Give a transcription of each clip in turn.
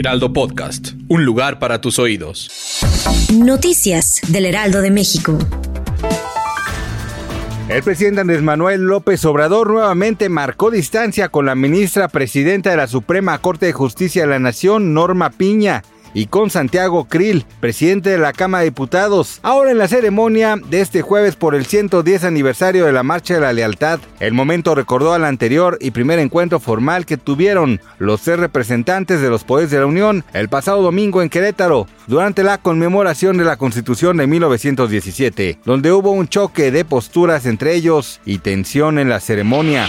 Heraldo Podcast, un lugar para tus oídos. Noticias del Heraldo de México. El presidente Andrés Manuel López Obrador nuevamente marcó distancia con la ministra presidenta de la Suprema Corte de Justicia de la Nación, Norma Piña y con Santiago Krill, presidente de la Cámara de Diputados, ahora en la ceremonia de este jueves por el 110 aniversario de la Marcha de la Lealtad. El momento recordó al anterior y primer encuentro formal que tuvieron los tres representantes de los poderes de la Unión el pasado domingo en Querétaro, durante la conmemoración de la Constitución de 1917, donde hubo un choque de posturas entre ellos y tensión en la ceremonia.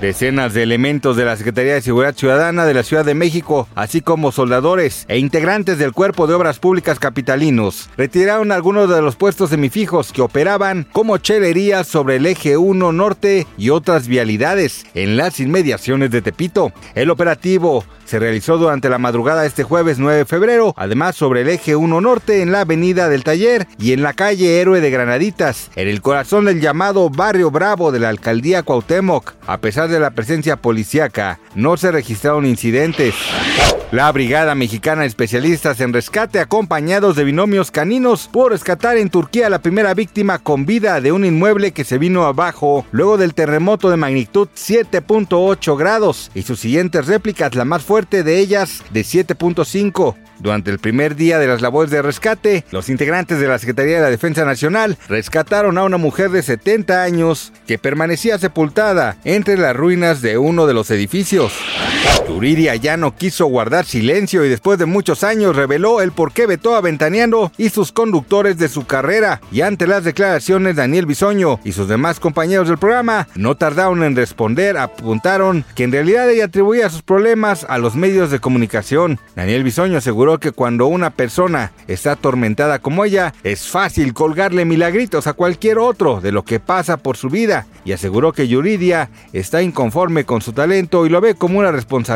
Decenas de elementos de la Secretaría de Seguridad Ciudadana de la Ciudad de México, así como soldadores e integrantes del Cuerpo de Obras Públicas Capitalinos, retiraron algunos de los puestos semifijos que operaban como chelerías sobre el eje 1 norte y otras vialidades en las inmediaciones de Tepito. El operativo se realizó durante la madrugada este jueves 9 de febrero, además sobre el eje 1 norte en la avenida del Taller y en la calle Héroe de Granaditas, en el corazón del llamado Barrio Bravo de la alcaldía Cuauhtémoc. A pesar de la presencia policíaca, no se registraron incidentes. La Brigada Mexicana Especialistas en Rescate, acompañados de binomios caninos, pudo rescatar en Turquía la primera víctima con vida de un inmueble que se vino abajo luego del terremoto de magnitud 7.8 grados y sus siguientes réplicas, la más fuerte de ellas de 7.5. Durante el primer día de las labores de rescate, los integrantes de la Secretaría de la Defensa Nacional rescataron a una mujer de 70 años que permanecía sepultada entre las ruinas de uno de los edificios. Yuridia ya no quiso guardar silencio y después de muchos años reveló el por qué vetó a Ventaneando y sus conductores de su carrera. Y ante las declaraciones, Daniel Bisoño y sus demás compañeros del programa no tardaron en responder, apuntaron que en realidad ella atribuía sus problemas a los medios de comunicación. Daniel Bisoño aseguró que cuando una persona está atormentada como ella, es fácil colgarle milagritos a cualquier otro de lo que pasa por su vida y aseguró que Yuridia está inconforme con su talento y lo ve como una responsabilidad